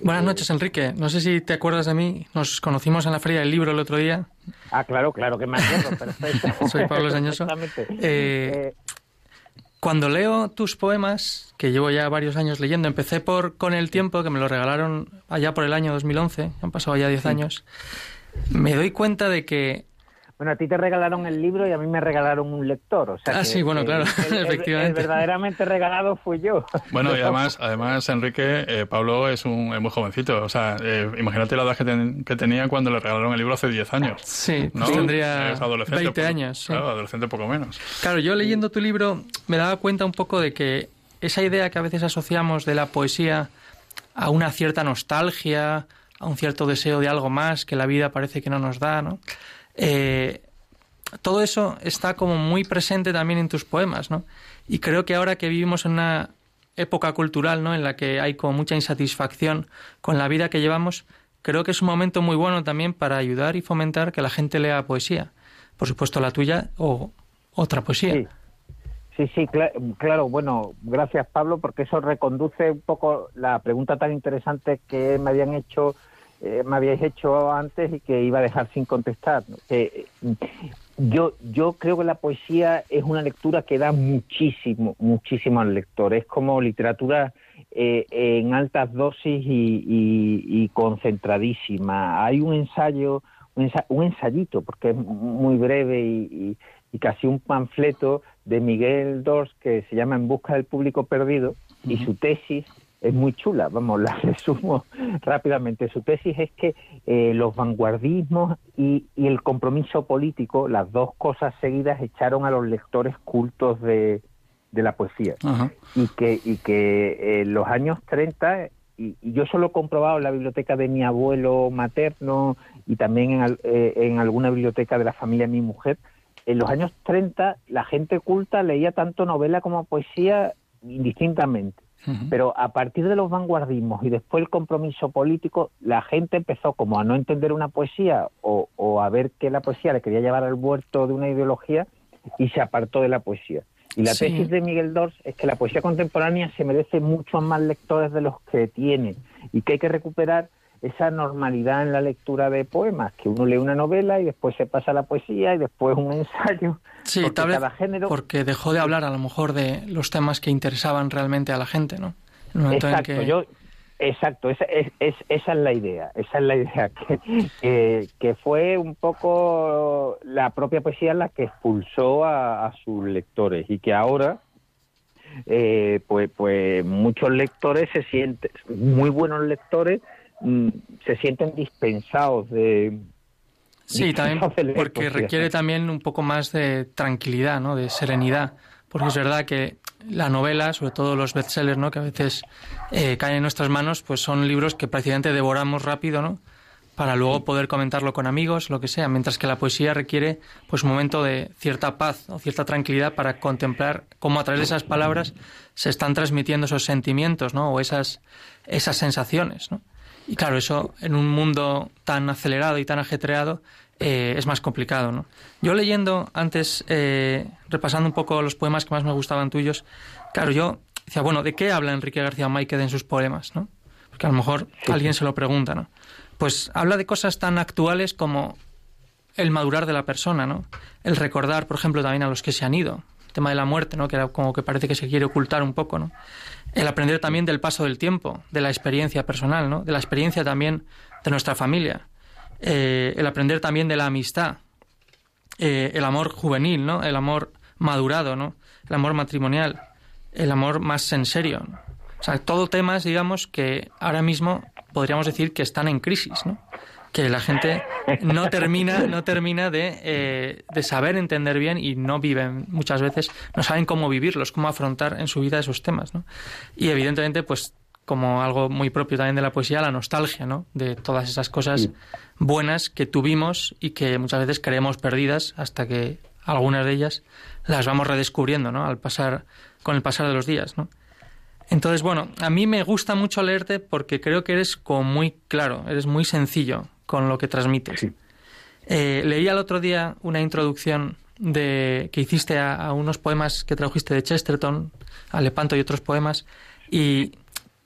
Buenas noches, Enrique. No sé si te acuerdas de mí. Nos conocimos en la Feria del Libro el otro día. Ah, claro, claro que me acuerdo. Perfecto. Soy Pablo Sañoso. Eh, eh, cuando leo tus poemas, que llevo ya varios años leyendo, empecé por Con el tiempo, que me lo regalaron allá por el año 2011, han pasado ya 10 años, me doy cuenta de que bueno, a ti te regalaron el libro y a mí me regalaron un lector. O sea ah, sí, bueno, claro, efectivamente. El, verdaderamente regalado fui yo. Bueno, y además, además Enrique, eh, Pablo es un muy jovencito. O sea, eh, imagínate la edad que, tenía cuando le regalaron el libro hace 10 años. Sí, ¿no? tendría 20 años. Claro, adolescente poco menos. Claro, yo leyendo tu libro me daba cuenta un poco de que esa idea que a veces asociamos de la poesía a una cierta nostalgia, a un cierto deseo de algo más que la vida parece que no nos da, ¿no? Eh, todo eso está como muy presente también en tus poemas, ¿no? Y creo que ahora que vivimos en una época cultural, ¿no? En la que hay como mucha insatisfacción con la vida que llevamos, creo que es un momento muy bueno también para ayudar y fomentar que la gente lea poesía. Por supuesto la tuya o otra poesía. Sí, sí, claro, bueno, gracias Pablo, porque eso reconduce un poco la pregunta tan interesante que me habían hecho eh, me habíais hecho antes y que iba a dejar sin contestar. Eh, yo, yo creo que la poesía es una lectura que da muchísimo, muchísimo al lector. Es como literatura eh, en altas dosis y, concentradísima. Hay un ensayo, un, ensayito, porque es muy breve y, casi un panfleto de Miguel Dors que se llama En busca del público perdido y su tesis es muy chula, vamos, la resumo rápidamente. Su tesis es que eh, los vanguardismos y, el compromiso político, las dos cosas seguidas, echaron a los lectores cultos de, la poesía. Y que, y que en los años 30, y, yo solo he comprobado en la biblioteca de mi abuelo materno y también en, eh, en alguna biblioteca de la familia de mi mujer, en los años 30 la gente culta leía tanto novela como poesía indistintamente. Pero a partir de los vanguardismos y después el compromiso político, la gente empezó como a no entender una poesía o, a ver que la poesía le quería llevar al huerto de una ideología y se apartó de la poesía. Y la tesis de Miguel Dors es que la poesía contemporánea se merece muchos más lectores de los que tiene y que hay que recuperar esa normalidad en la lectura de poemas, que uno lee una novela y después se pasa a la poesía y después un ensayo. Sí, tal vez porque dejó de hablar a lo mejor de los temas que interesaban realmente a la gente, ¿no? exacto, yo, exacto, esa es, esa es la idea, esa es la idea, que, que, fue un poco la propia poesía la que expulsó a, sus lectores y que ahora eh, pues, pues muchos lectores se sienten, muy buenos lectores, Mm, se sienten dispensados de... Sí, también porque requiere también un poco más de tranquilidad, ¿no? de serenidad. Porque es verdad que la novela, sobre todo los bestsellers, ¿no? que a veces eh, caen en nuestras manos, pues son libros que prácticamente devoramos rápido, ¿no? para luego poder comentarlo con amigos, lo que sea, mientras que la poesía requiere pues un momento de cierta paz o cierta tranquilidad para contemplar cómo a través de esas palabras se están transmitiendo esos sentimientos, ¿no? o esas esas sensaciones, ¿no? Y claro, eso en un mundo tan acelerado y tan ajetreado eh, es más complicado. ¿no? Yo leyendo antes, eh, repasando un poco los poemas que más me gustaban tuyos, claro, yo decía, bueno, ¿de qué habla Enrique García Máquez en sus poemas? ¿no? Porque a lo mejor alguien se lo pregunta. ¿no? Pues habla de cosas tan actuales como el madurar de la persona, ¿no? el recordar, por ejemplo, también a los que se han ido. el tema de la muerte, ¿no? que era como que parece que se quiere ocultar un poco, ¿no? El aprender también del paso del tiempo, de la experiencia personal, ¿no? de la experiencia también de nuestra familia, eh, el aprender también de la amistad, eh, el amor juvenil, ¿no? el amor madurado, ¿no? el amor matrimonial, el amor más en serio. O sea, todo temas, digamos, que ahora mismo podríamos decir que están en crisis, ¿no? Que la gente no termina, no termina de, eh, de, saber entender bien y no viven muchas veces, no saben cómo vivirlos, cómo afrontar en su vida esos temas. ¿no? Y evidentemente, pues como algo muy propio también de la poesía, la nostalgia, ¿no? De todas esas cosas buenas que tuvimos y que muchas veces creemos perdidas hasta que algunas de ellas las vamos redescubriendo, ¿no? Al pasar, con el pasar de los días, ¿no? Entonces, bueno, a mí me gusta mucho leerte porque creo que eres como muy claro, eres muy sencillo con lo que transmites. Eh, leí al otro día una introducción de, que hiciste a, unos poemas que trajiste de Chesterton, a Lepanto y otros poemas, y,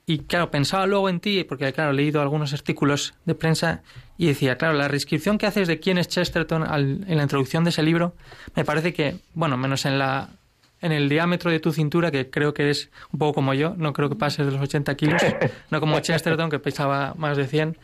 y claro, pensaba luego en ti, porque claro, he leído algunos artículos de prensa y decía, claro, la descripción que haces de quién es Chesterton en la introducción de ese libro, me parece que, bueno, menos en la en el diámetro de tu cintura, que creo que eres un poco como yo, no creo que pases de los 80 kilos, no como Chesterton, que pesaba más de 100,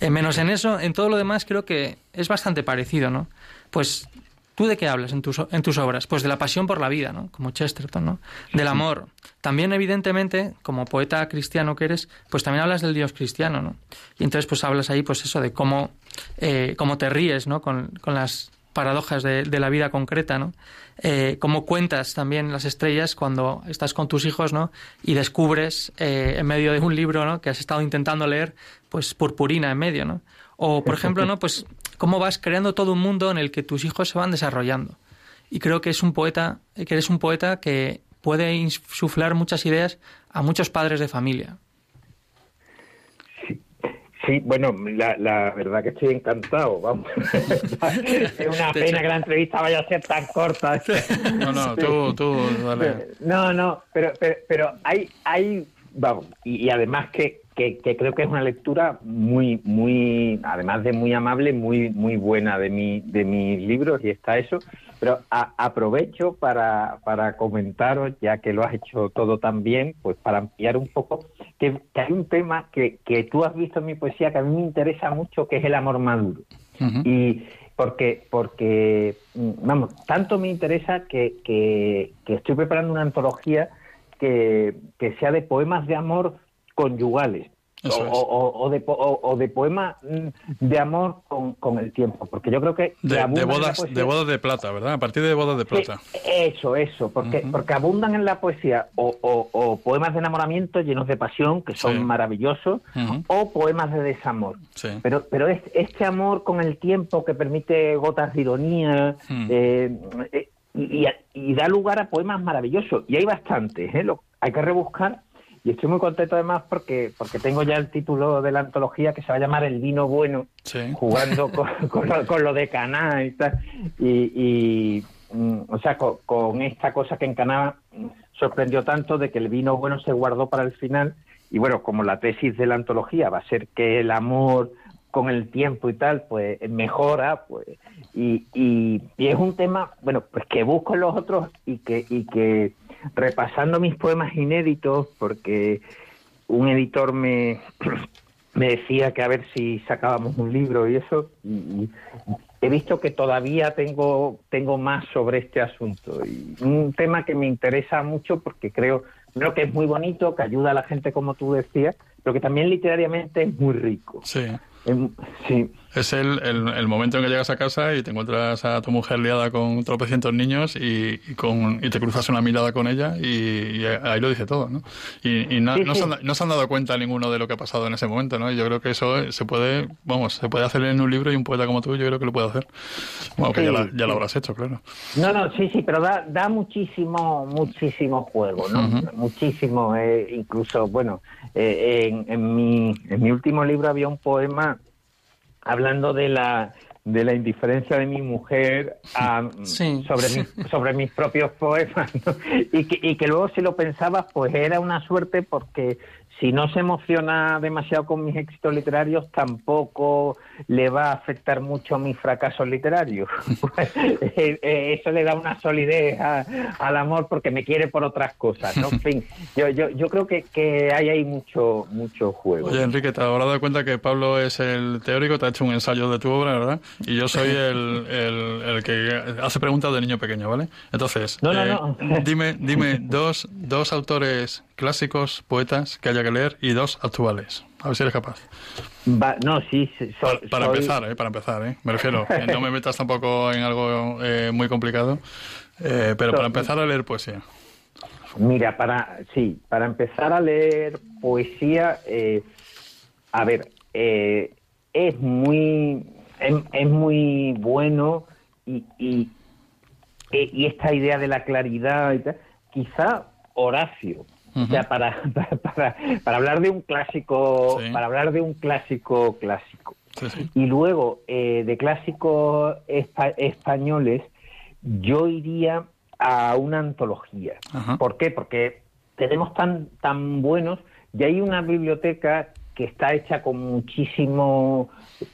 eh, menos en eso, en todo lo demás creo que es bastante parecido, ¿no? Pues ¿Tú de qué hablas en tus, en tus obras? Pues de la pasión por la vida, ¿no? Como Chesterton, ¿no? Del amor. También, evidentemente, como poeta cristiano que eres, pues también hablas del Dios cristiano, ¿no? Y entonces, pues hablas ahí, pues eso, de cómo, eh, cómo te ríes, ¿no? Con, con las paradojas de, la vida concreta, ¿no? Eh, cómo cuentas también las estrellas cuando estás con tus hijos, ¿no? Y descubres eh, en medio de un libro, ¿no? Que has estado intentando leer, pues purpurina en medio, ¿no? O, por ejemplo, ¿no? Pues cómo vas creando todo un mundo en el que tus hijos se van desarrollando. Y creo que es un poeta, que eres un poeta que puede insuflar muchas ideas a muchos padres de familia. Sí, bueno, la, la verdad que estoy encantado, vamos. es una pena que la entrevista vaya a ser tan corta. no, no, tú, tú, dale. No, no, pero, pero, hay, hay, vamos, y, además que, que, creo que es una lectura muy, muy, además de muy amable, muy, muy buena de, mi, de mis libros, y está eso. Pero aprovecho para, para comentaros, ya que lo has hecho todo tan bien, pues para ampliar un poco, que, hay un tema que, que, tú has visto en mi poesía que a mí me interesa mucho, que es el amor maduro. Y porque, porque, mm, vamos, tanto me interesa que, que, que estoy preparando una antología que, que sea de poemas de amor conyugales o, de, o, de poema mm, de amor con, el tiempo, porque yo creo que... De, bodas, de bodas de plata, ¿verdad? A partir de bodas de plata. eso, eso, porque, porque abundan en la poesía o, poemas de enamoramiento llenos de pasión, que son maravillosos, o poemas de desamor. Pero, pero es, este amor con el tiempo que permite gotas de ironía, eh, eh, y, da lugar a poemas maravillosos. Y hay bastantes, ¿eh? hay que rebuscar y estoy muy contento además porque, porque tengo ya el título de la antología que se va a llamar El vino bueno, jugando con, lo, de Caná y tal. Y, mm, o sea, con, esta cosa que en Caná sorprendió tanto de que el vino bueno se guardó para el final. Y bueno, como la tesis de la antología va a ser que el amor con el tiempo y tal, pues mejora, pues, y, y, y es un tema, bueno, pues que busco en los otros y que, y que repasando mis poemas inéditos, porque un editor me, me decía que a ver si sacábamos un libro y eso, y, he visto que todavía tengo, tengo más sobre este asunto. Y un tema que me interesa mucho porque creo, creo que es muy bonito, que ayuda a la gente, como tú decías, pero que también literariamente es muy rico. Sí. sí. Es el, el, momento en que llegas a casa y te encuentras a tu mujer liada con tropecientos niños y, con, y te cruzas una mirada con ella y, ahí lo dice todo, ¿no? Y, no, no, Se han, dado cuenta ninguno de lo que ha pasado en ese momento, ¿no? Y yo creo que eso se puede, vamos, se puede hacer en un libro y un poeta como tú yo creo que lo puede hacer. Bueno, que ya, ya, lo habrás hecho, claro. No, no, sí, sí, pero da, da muchísimo, muchísimo juego, ¿no? Muchísimo, eh, incluso, bueno, eh, en, en, mi, en mi último libro había un poema hablando de la de la indiferencia de mi mujer sobre, sobre mis propios poemas y, que, y que luego si lo pensabas pues era una suerte porque si no se emociona demasiado con mis éxitos literarios, tampoco le va a afectar mucho mis fracasos literarios. Eh, eh, eso le da una solidez al amor porque me quiere por otras cosas. ¿no? En fin, yo, yo, yo creo que, que hay ahí mucho, mucho juego. Oye, Enrique, te habrás dado cuenta que Pablo es el teórico, te ha hecho un ensayo de tu obra, ¿verdad? Y yo soy el, el, que hace preguntas de niño pequeño, ¿vale? Entonces, eh, dime, dime dos, dos autores clásicos, poetas que haya que leer y dos actuales. A ver si eres capaz. no, sí. para, empezar, ¿eh? Para empezar, ¿eh? Me refiero, no me metas tampoco en algo eh, muy complicado, eh, pero para empezar a leer poesía. Mira, para sí, para empezar a leer poesía, eh, a ver, es muy es, muy bueno y, y, y, esta idea de la claridad y tal, quizá Horacio, o sea, para, para, para, hablar de un clásico, para hablar de un clásico clásico. Y luego, eh, de clásicos españoles, yo iría a una antología. ¿Por qué? Porque tenemos tan, tan buenos, y hay una biblioteca que está hecha con muchísimo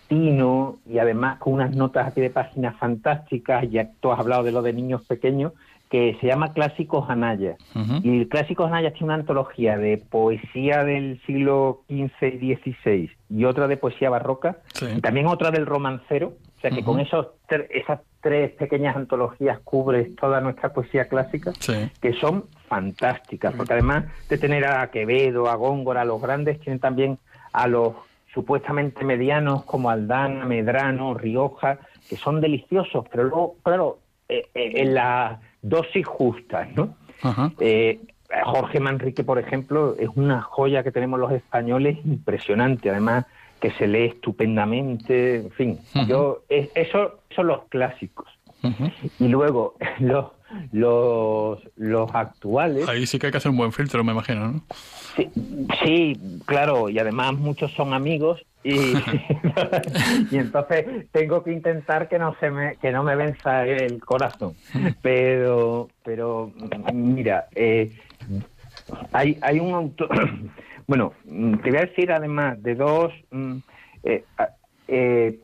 tino y además con unas notas aquí de páginas fantásticas, ya tú has hablado de lo de niños pequeños, que se llama Clásicos Anaya. Y Clásicos Anaya tiene una antología de poesía del siglo XV y XVI y otra de poesía barroca, y también otra del romancero. O sea que con esos esas tres pequeñas antologías cubres toda nuestra poesía clásica, que son fantásticas, porque además de tener a Quevedo, a Góngora, a los grandes, tienen también a los supuestamente medianos como Aldana, Medrano, Rioja, que son deliciosos, pero luego, claro, eh, eh, en la dosis justas, ¿no? Eh, Jorge Manrique, por ejemplo, es una joya que tenemos los españoles impresionante, además que se lee estupendamente, en fin, yo eso son los clásicos. Y luego los, los los actuales. Ahí sí que hay que hacer un buen filtro, me imagino, ¿no? Sí, sí claro, y además muchos son amigos y, entonces tengo que intentar que no se me que no me venza el corazón. Pero pero mira eh, hay hay un autor bueno te voy a decir además de dos mm, eh, eh,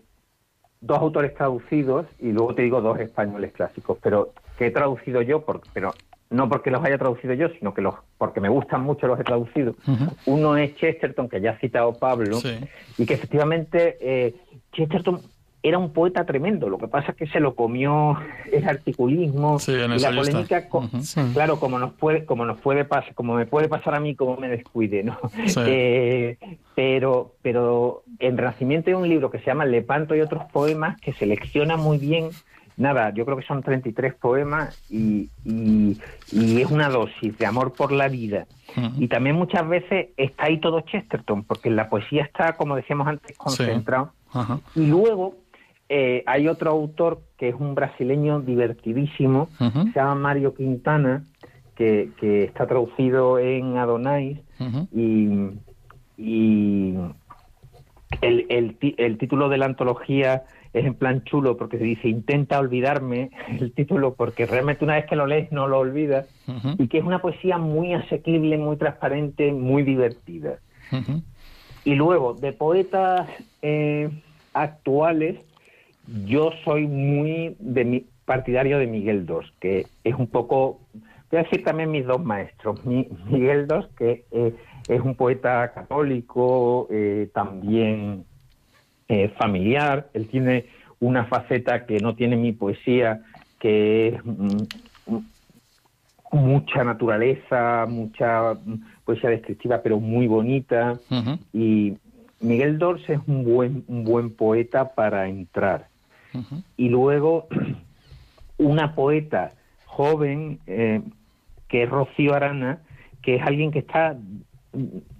dos autores traducidos y luego te digo dos españoles clásicos pero que he traducido yo por, pero no porque los haya traducido yo, sino que los porque me gustan mucho los he traducido. Uno es Chesterton, que ya ha citado Pablo, y que efectivamente eh, Chesterton era un poeta tremendo. Lo que pasa es que se lo comió el articulismo y la polémica. Claro, como nos puede, como nos puede pasar, como me puede pasar a mí, como me descuide, ¿no? Eh, pero, pero en Renacimiento hay un libro que se llama Lepanto y otros poemas que selecciona muy bien nada, yo creo que son 33 poemas y, y, es una dosis de amor por la vida. Y también muchas veces está ahí todo Chesterton, porque la poesía está, como decíamos antes, concentrado. Y luego eh, hay otro autor que es un brasileño divertidísimo, se llama Mario Quintana, que, que está traducido en Adonais. Y, y el, el, el título de la antología es en plan chulo porque se dice intenta olvidarme el título porque realmente una vez que lo lees no lo olvidas. Y que es una poesía muy asequible, muy transparente, muy divertida. Y luego, de poetas eh, actuales, yo soy muy de mi, partidario de Miguel II, que es un poco, voy a decir también mis dos maestros, Miguel II, que eh, es un poeta católico, eh, también eh, familiar, él tiene una faceta que no tiene mi poesía, que es mm, mucha naturaleza, mucha mm, poesía descriptiva, pero muy bonita. Y Miguel Dors es un buen, un buen poeta para entrar. Y luego una poeta joven, eh, que es Rocío Arana, que es alguien que está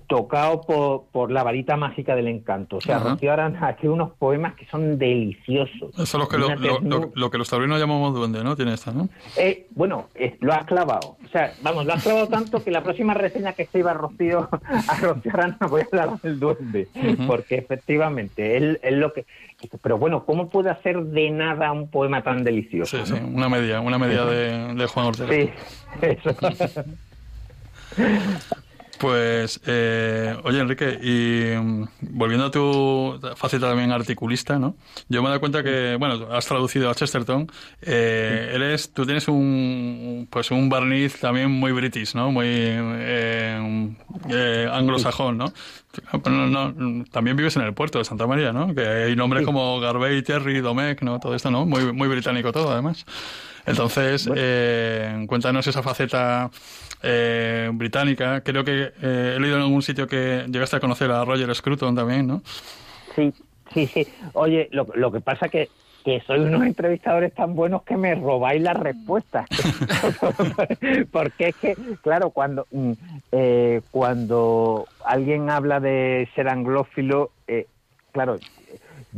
tocado por, por, la varita mágica del encanto. O sea, Rocío Arana escribe unos poemas que son deliciosos. Eso es lo que, lo, que los taurinos llamamos duende, ¿no? Tiene esta, ¿no? Eh, bueno, lo has clavado. O sea, vamos, lo has clavado tanto que la próxima reseña que escriba Rocío, a Rocío Arana voy a hablar del duende. Porque efectivamente, él, es lo que... Pero bueno, ¿cómo puede hacer de nada un poema tan delicioso? Sí, sí, una media, una media de, de Juan Ortega. Sí, eso. Pues, eh, oye Enrique, y mm, volviendo a tu faceta también articulista, ¿no? Yo me he dado cuenta que, bueno, has traducido a Chesterton. Eh, eres, tú tienes un, pues un barniz también muy british, ¿no? Muy eh, eh anglosajón, ¿no? También vives en el puerto de Santa María, ¿no? Que hay nombres como Garvey, Terry, Domecq, ¿no? Todo esto, ¿no? Muy, muy británico todo, además. Entonces, eh, cuéntanos esa faceta eh, británica. Creo que eh, he leído en algún sitio que llegaste a conocer a Roger Scruton también, ¿no? Sí, sí, sí. Oye, lo, lo que pasa que que soy unos entrevistadores tan buenos que me robáis las respuestas. Porque es que, claro, cuando, mm, eh, cuando alguien habla de ser anglófilo, eh, claro,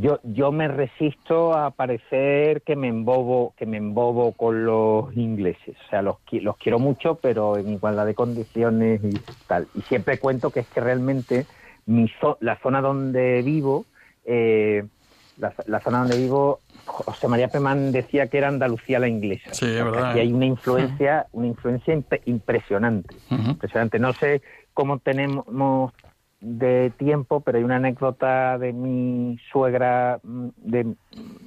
yo, yo me resisto a parecer que me embobo, que me embobo con los ingleses. O sea, los, los quiero mucho, pero en igualdad de condiciones y tal. Y siempre cuento que es que realmente mi la zona donde vivo, eh, la, zona donde vivo, José María Pemán decía que era Andalucía la inglesa. Sí, es verdad. Y hay una influencia, una influencia impresionante. Impresionante. No sé cómo tenemos de tiempo, pero hay una anécdota de mi suegra, mm, de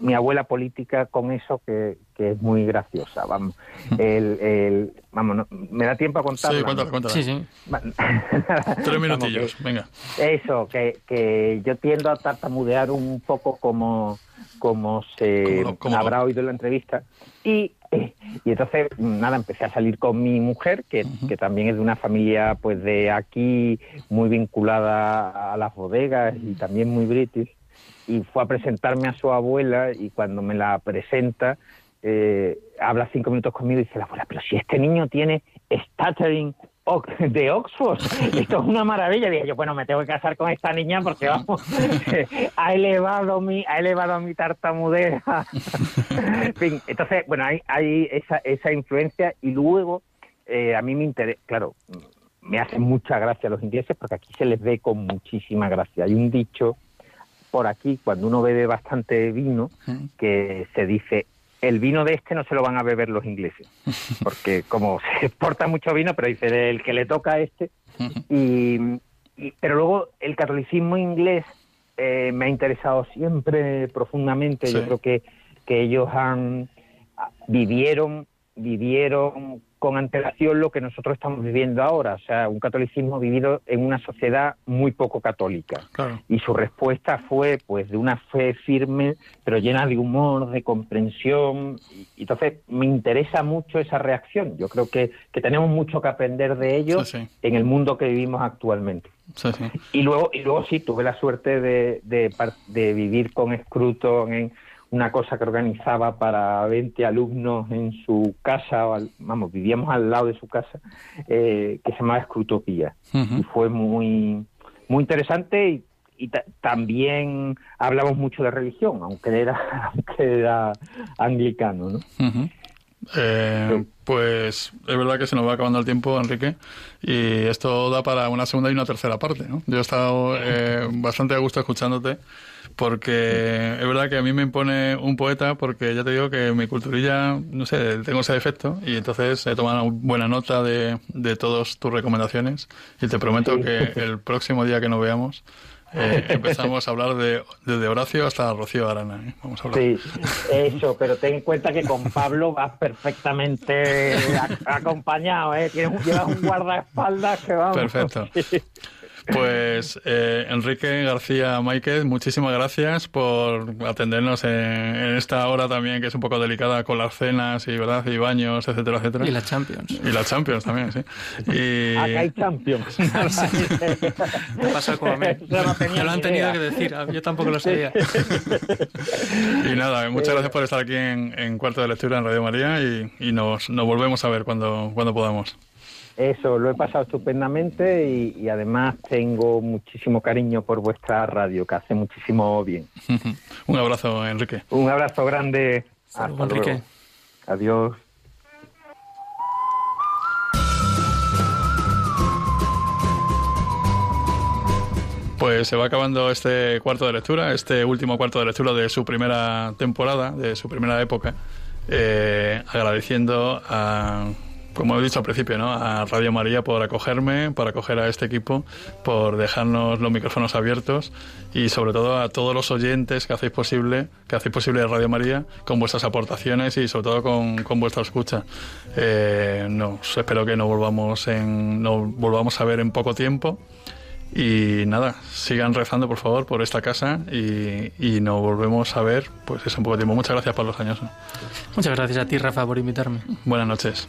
mi abuela política con eso que, es muy graciosa. Vamos, el, el, vamos me da tiempo a contarla. Sí, cuéntala, cuéntala. Sí, sí. Tres minutillos, venga. Eso, que, que yo tiendo a tartamudear un poco como, como se habrá oído en la entrevista. Y y entonces, nada, empecé a salir con mi mujer, que, que, también es de una familia pues de aquí, muy vinculada a las bodegas y también muy british. Y fue a presentarme a su abuela y cuando me la presenta, eh, habla cinco minutos conmigo y dice la abuela, pero si este niño tiene stuttering de Oxford. Esto es una maravilla. Dije yo, bueno, me tengo que casar con esta niña porque vamos, ha elevado mi, ha elevado mi tartamudez. en fin, entonces, bueno, hay, hay esa, esa influencia y luego eh, a mí me interesa, claro, me hacen mucha gracia los ingleses porque aquí se les ve con muchísima gracia. Hay un dicho por aquí, cuando uno bebe bastante vino, que se dice el vino de este no se lo van a beber los ingleses, porque como se exporta mucho vino, pero dice el que le toca a este. Y, pero luego el catolicismo inglés eh, me ha interesado siempre profundamente. Yo creo que, que ellos han vivieron vivieron con antelación lo que nosotros estamos viviendo ahora, o sea, un catolicismo vivido en una sociedad muy poco católica. Y su respuesta fue, pues, de una fe firme, pero llena de humor, de comprensión. Y, entonces, me interesa mucho esa reacción. Yo creo que, que tenemos mucho que aprender de ellos en el mundo que vivimos actualmente. y luego, y luego sí, tuve la suerte de, de, de vivir con Scruton en una cosa que organizaba para 20 alumnos en su casa, vamos, vivíamos al lado de su casa, eh, que se llamaba Escrutopía. Y fue muy, muy interesante y, también hablamos mucho de religión, aunque era, aunque era anglicano, ¿no? Eh, pues es verdad que se nos va acabando el tiempo, Enrique, y esto da para una segunda y una tercera parte. ¿no? Yo he estado eh, bastante a gusto escuchándote, porque es verdad que a mí me impone un poeta, porque ya te digo que mi culturilla, no sé, tengo ese defecto, y entonces he tomado buena nota de, de todas tus recomendaciones, y te prometo que el próximo día que nos veamos eh, empezamos a hablar de, desde Horacio hasta Rocío Arana. ¿eh? Vamos a hablar. Sí, eso, pero ten en cuenta que con Pablo vas perfectamente acompañado, ¿eh? Tienes, llevas un guardaespaldas que vamos. Perfecto. Pues eh, Enrique García Máiquez, muchísimas gracias por atendernos en, esta hora también que es un poco delicada con las cenas y verdad y baños, etcétera, etcétera. Y la Champions. Y la Champions también, sí. Y... Acá hay Champions. Me pasa como a mí. lo han tenido que decir, yo tampoco lo sabía. y nada, muchas gracias por estar aquí en, Cuarto de Lectura en Radio María y, nos, nos volvemos a ver cuando, cuando podamos. Eso, lo he pasado estupendamente y, además tengo muchísimo cariño por vuestra radio, que hace muchísimo bien. Un abrazo, Enrique. Un abrazo grande. Hasta Enrique. Adiós. Pues se va acabando este cuarto de lectura, este último cuarto de lectura de su primera temporada, de su primera época, eh, agradeciendo a como he dicho al principio, ¿no? a Radio María por acogerme, por acoger a este equipo, por dejarnos los micrófonos abiertos y sobre todo a todos los oyentes que hacéis posible, que hacéis posible Radio María con vuestras aportaciones y sobre todo con, con vuestra escucha. Eh, espero que nos volvamos, en, nos volvamos a ver en poco tiempo. Y nada, sigan rezando por favor por esta casa y, y nos volvemos a ver pues es un poco tiempo. Muchas gracias Pablo Jañoso. Muchas gracias a ti Rafa por invitarme. Buenas noches.